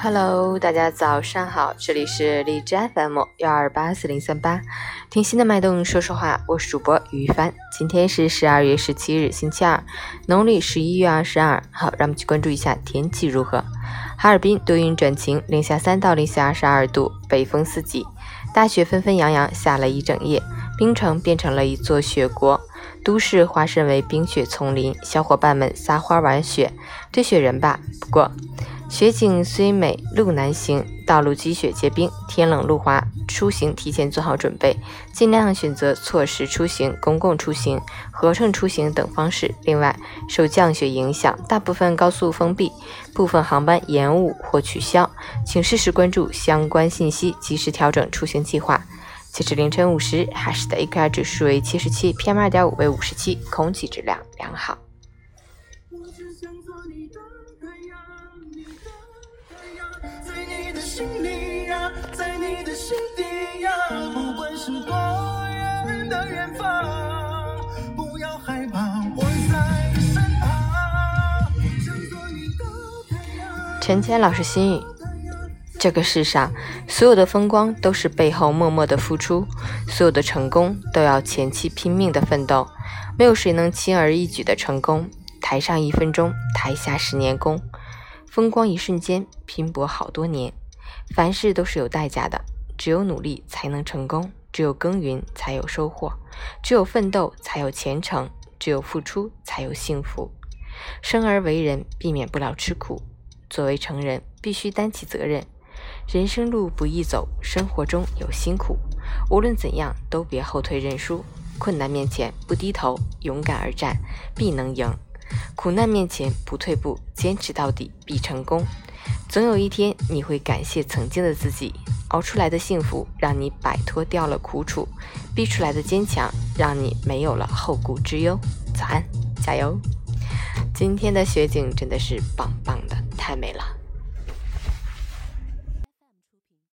Hello，大家早上好，这里是荔枝 FM 幺二八四零三八，听心的脉动说说话，我是主播于帆。今天是十二月十七日，星期二，农历十一月二十二。好，让我们去关注一下天气如何。哈尔滨多云转晴，零下三到零下二十二度，北风四级，大雪纷纷扬扬，下了一整夜，冰城变成了一座雪国，都市化身为冰雪丛林，小伙伴们撒欢玩雪，堆雪人吧。不过。雪景虽美，路难行，道路积雪结冰，天冷路滑，出行提前做好准备，尽量选择错时出行、公共出行、合乘出行等方式。另外，受降雪影响，大部分高速封闭，部分航班延误或取消，请适时关注相关信息，及时调整出行计划。截至凌晨五时，哈市的 AQI 指数为七十七，PM 二点五为五十七，空气质量良好。陈谦老师心语：这个世上，所有的风光都是背后默默的付出，所有的成功都要前期拼命的奋斗。没有谁能轻而易举的成功。台上一分钟，台下十年功。风光一瞬间，拼搏好多年。凡事都是有代价的，只有努力才能成功，只有耕耘才有收获，只有奋斗才有前程，只有付出才有幸福。生而为人，避免不了吃苦。作为成人，必须担起责任。人生路不易走，生活中有辛苦。无论怎样，都别后退认输。困难面前不低头，勇敢而战，必能赢。苦难面前不退步，坚持到底必成功。总有一天，你会感谢曾经的自己，熬出来的幸福让你摆脱掉了苦楚，逼出来的坚强让你没有了后顾之忧。早安，加油！今天的雪景真的是棒棒的，太美了。